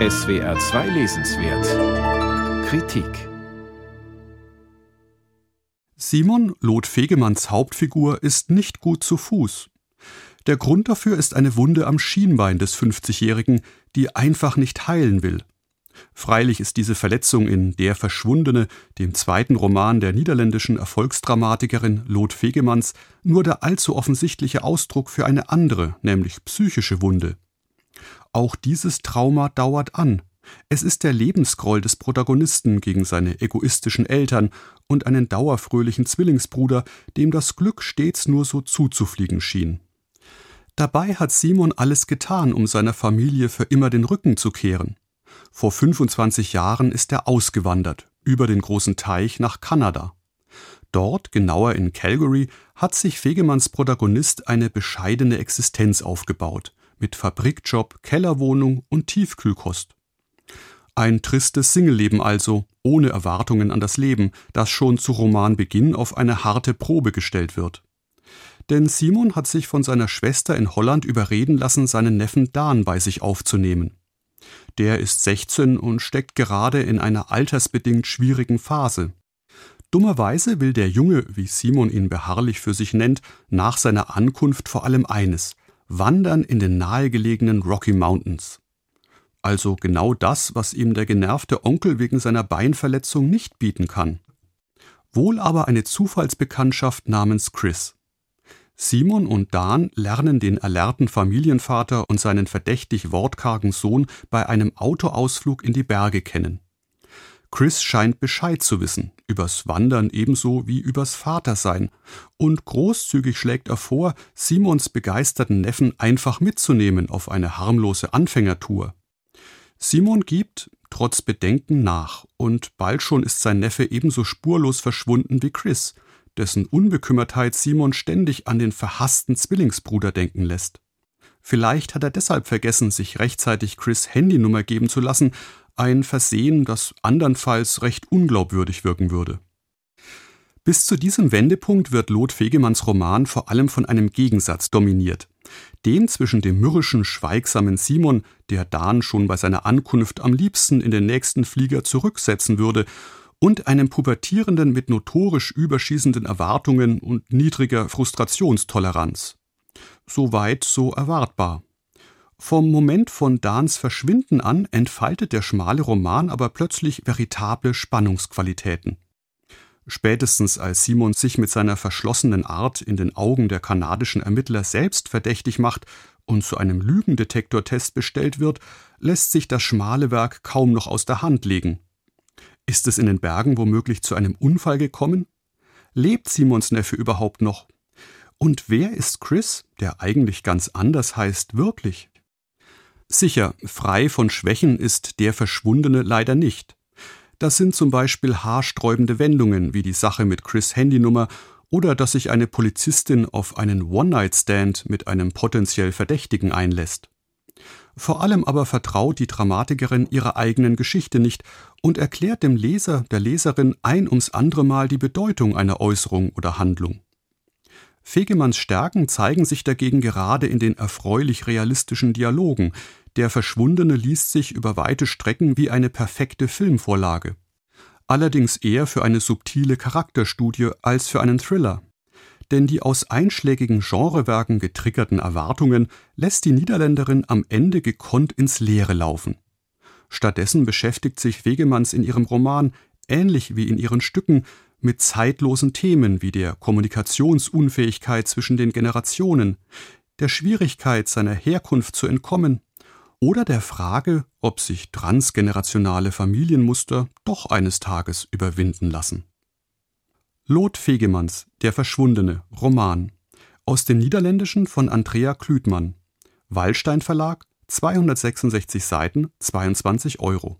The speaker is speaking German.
SWR 2 Lesenswert Kritik Simon Lot Fegemanns Hauptfigur ist nicht gut zu Fuß. Der Grund dafür ist eine Wunde am Schienbein des 50-Jährigen, die einfach nicht heilen will. Freilich ist diese Verletzung in Der Verschwundene, dem zweiten Roman der niederländischen Erfolgsdramatikerin Lot Fegemanns, nur der allzu offensichtliche Ausdruck für eine andere, nämlich psychische Wunde. Auch dieses Trauma dauert an. Es ist der Lebensgroll des Protagonisten gegen seine egoistischen Eltern und einen dauerfröhlichen Zwillingsbruder, dem das Glück stets nur so zuzufliegen schien. Dabei hat Simon alles getan, um seiner Familie für immer den Rücken zu kehren. Vor 25 Jahren ist er ausgewandert, über den großen Teich nach Kanada. Dort, genauer in Calgary, hat sich Fegemanns Protagonist eine bescheidene Existenz aufgebaut, mit Fabrikjob, Kellerwohnung und Tiefkühlkost. Ein tristes Singleleben also, ohne Erwartungen an das Leben, das schon zu Romanbeginn auf eine harte Probe gestellt wird. Denn Simon hat sich von seiner Schwester in Holland überreden lassen, seinen Neffen Dan bei sich aufzunehmen. Der ist 16 und steckt gerade in einer altersbedingt schwierigen Phase. Dummerweise will der Junge, wie Simon ihn beharrlich für sich nennt, nach seiner Ankunft vor allem eines wandern in den nahegelegenen Rocky Mountains. Also genau das, was ihm der genervte Onkel wegen seiner Beinverletzung nicht bieten kann. Wohl aber eine Zufallsbekanntschaft namens Chris. Simon und Dan lernen den alerten Familienvater und seinen verdächtig wortkargen Sohn bei einem Autoausflug in die Berge kennen. Chris scheint Bescheid zu wissen, übers Wandern ebenso wie übers Vatersein, und großzügig schlägt er vor, Simons begeisterten Neffen einfach mitzunehmen auf eine harmlose Anfängertour. Simon gibt, trotz Bedenken, nach, und bald schon ist sein Neffe ebenso spurlos verschwunden wie Chris, dessen Unbekümmertheit Simon ständig an den verhassten Zwillingsbruder denken lässt. Vielleicht hat er deshalb vergessen, sich rechtzeitig Chris Handynummer geben zu lassen, ein Versehen, das andernfalls recht unglaubwürdig wirken würde. Bis zu diesem Wendepunkt wird Lot Fegemanns Roman vor allem von einem Gegensatz dominiert. Dem zwischen dem mürrischen, schweigsamen Simon, der Dan schon bei seiner Ankunft am liebsten in den nächsten Flieger zurücksetzen würde, und einem Pubertierenden mit notorisch überschießenden Erwartungen und niedriger Frustrationstoleranz. So weit, so erwartbar. Vom Moment von Dans Verschwinden an entfaltet der schmale Roman aber plötzlich veritable Spannungsqualitäten. Spätestens als Simon sich mit seiner verschlossenen Art in den Augen der kanadischen Ermittler selbst verdächtig macht und zu einem Lügendetektortest bestellt wird, lässt sich das schmale Werk kaum noch aus der Hand legen. Ist es in den Bergen womöglich zu einem Unfall gekommen? Lebt Simons Neffe überhaupt noch? Und wer ist Chris, der eigentlich ganz anders heißt, wirklich? Sicher, frei von Schwächen ist der Verschwundene leider nicht. Das sind zum Beispiel haarsträubende Wendungen wie die Sache mit Chris Handynummer oder dass sich eine Polizistin auf einen One-Night-Stand mit einem potenziell Verdächtigen einlässt. Vor allem aber vertraut die Dramatikerin ihrer eigenen Geschichte nicht und erklärt dem Leser, der Leserin ein ums andere Mal die Bedeutung einer Äußerung oder Handlung. Fegemanns Stärken zeigen sich dagegen gerade in den erfreulich realistischen Dialogen. Der Verschwundene liest sich über weite Strecken wie eine perfekte Filmvorlage. Allerdings eher für eine subtile Charakterstudie als für einen Thriller denn die aus einschlägigen Genrewerken getriggerten Erwartungen lässt die Niederländerin am Ende gekonnt ins Leere laufen. Stattdessen beschäftigt sich Wegemanns in ihrem Roman, ähnlich wie in ihren Stücken, mit zeitlosen Themen wie der Kommunikationsunfähigkeit zwischen den Generationen, der Schwierigkeit seiner Herkunft zu entkommen oder der Frage, ob sich transgenerationale Familienmuster doch eines Tages überwinden lassen. Lot Fegemanns Der Verschwundene Roman aus dem Niederländischen von Andrea Klütmann Wallstein Verlag 266 Seiten 22 Euro